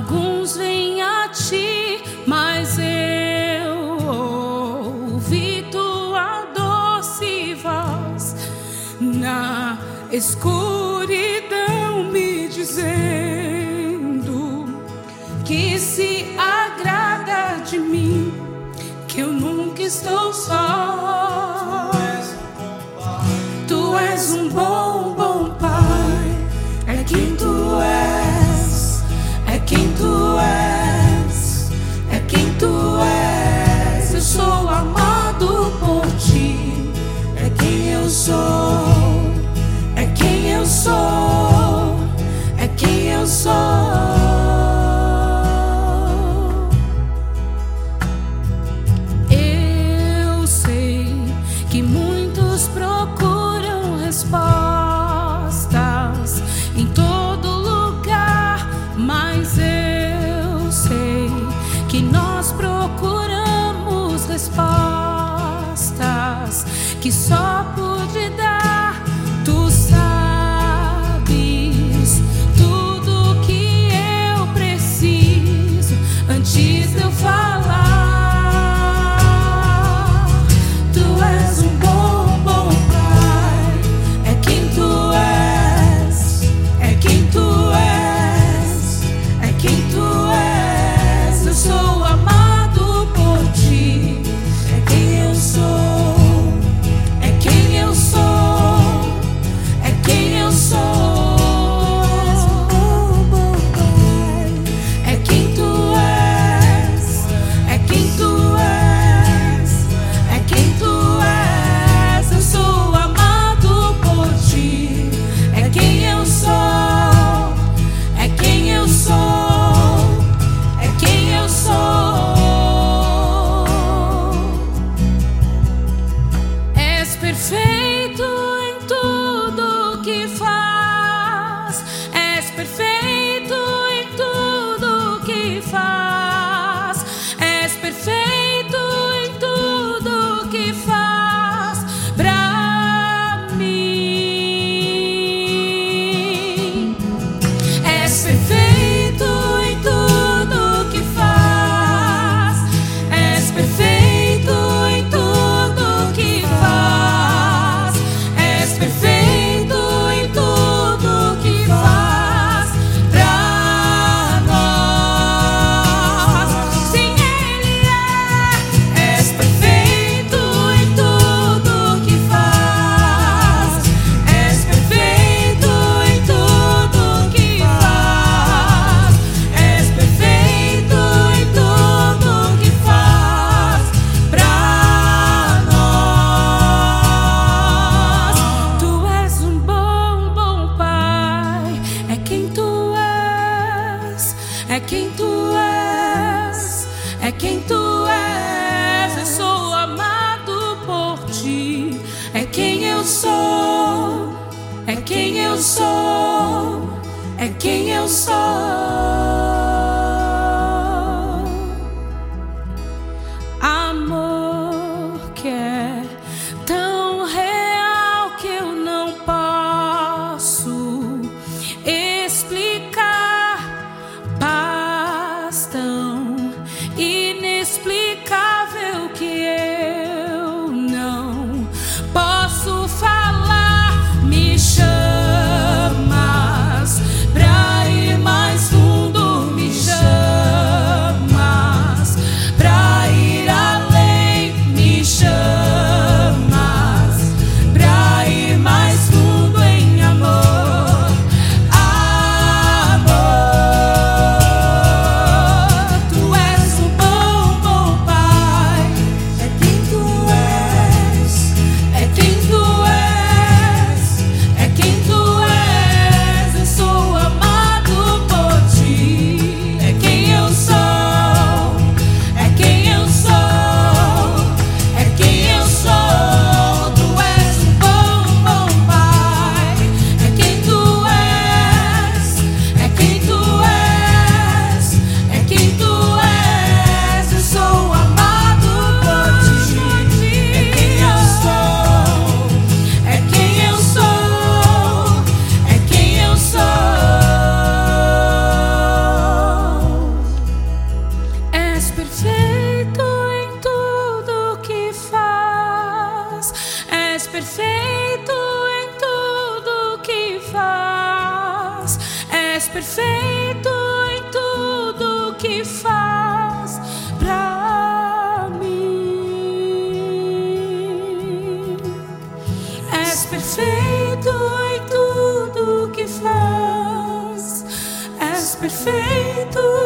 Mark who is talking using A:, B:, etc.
A: Alguns vêm a ti, mas eu ouvi tua doce voz na escuridão me dizendo que se agrada de mim, que eu nunca estou só. Tu és um bom, bom pai, é que tu és. nós procuramos respostas que só É quem tu és, é quem tu és. Eu sou amado por ti. É quem eu sou, é quem eu sou, é quem eu sou. és perfeito em tudo que faz, és perfeito em tudo que faz, és perfeito em tudo que faz pra mim, és perfeito em tudo que faz, és perfeito.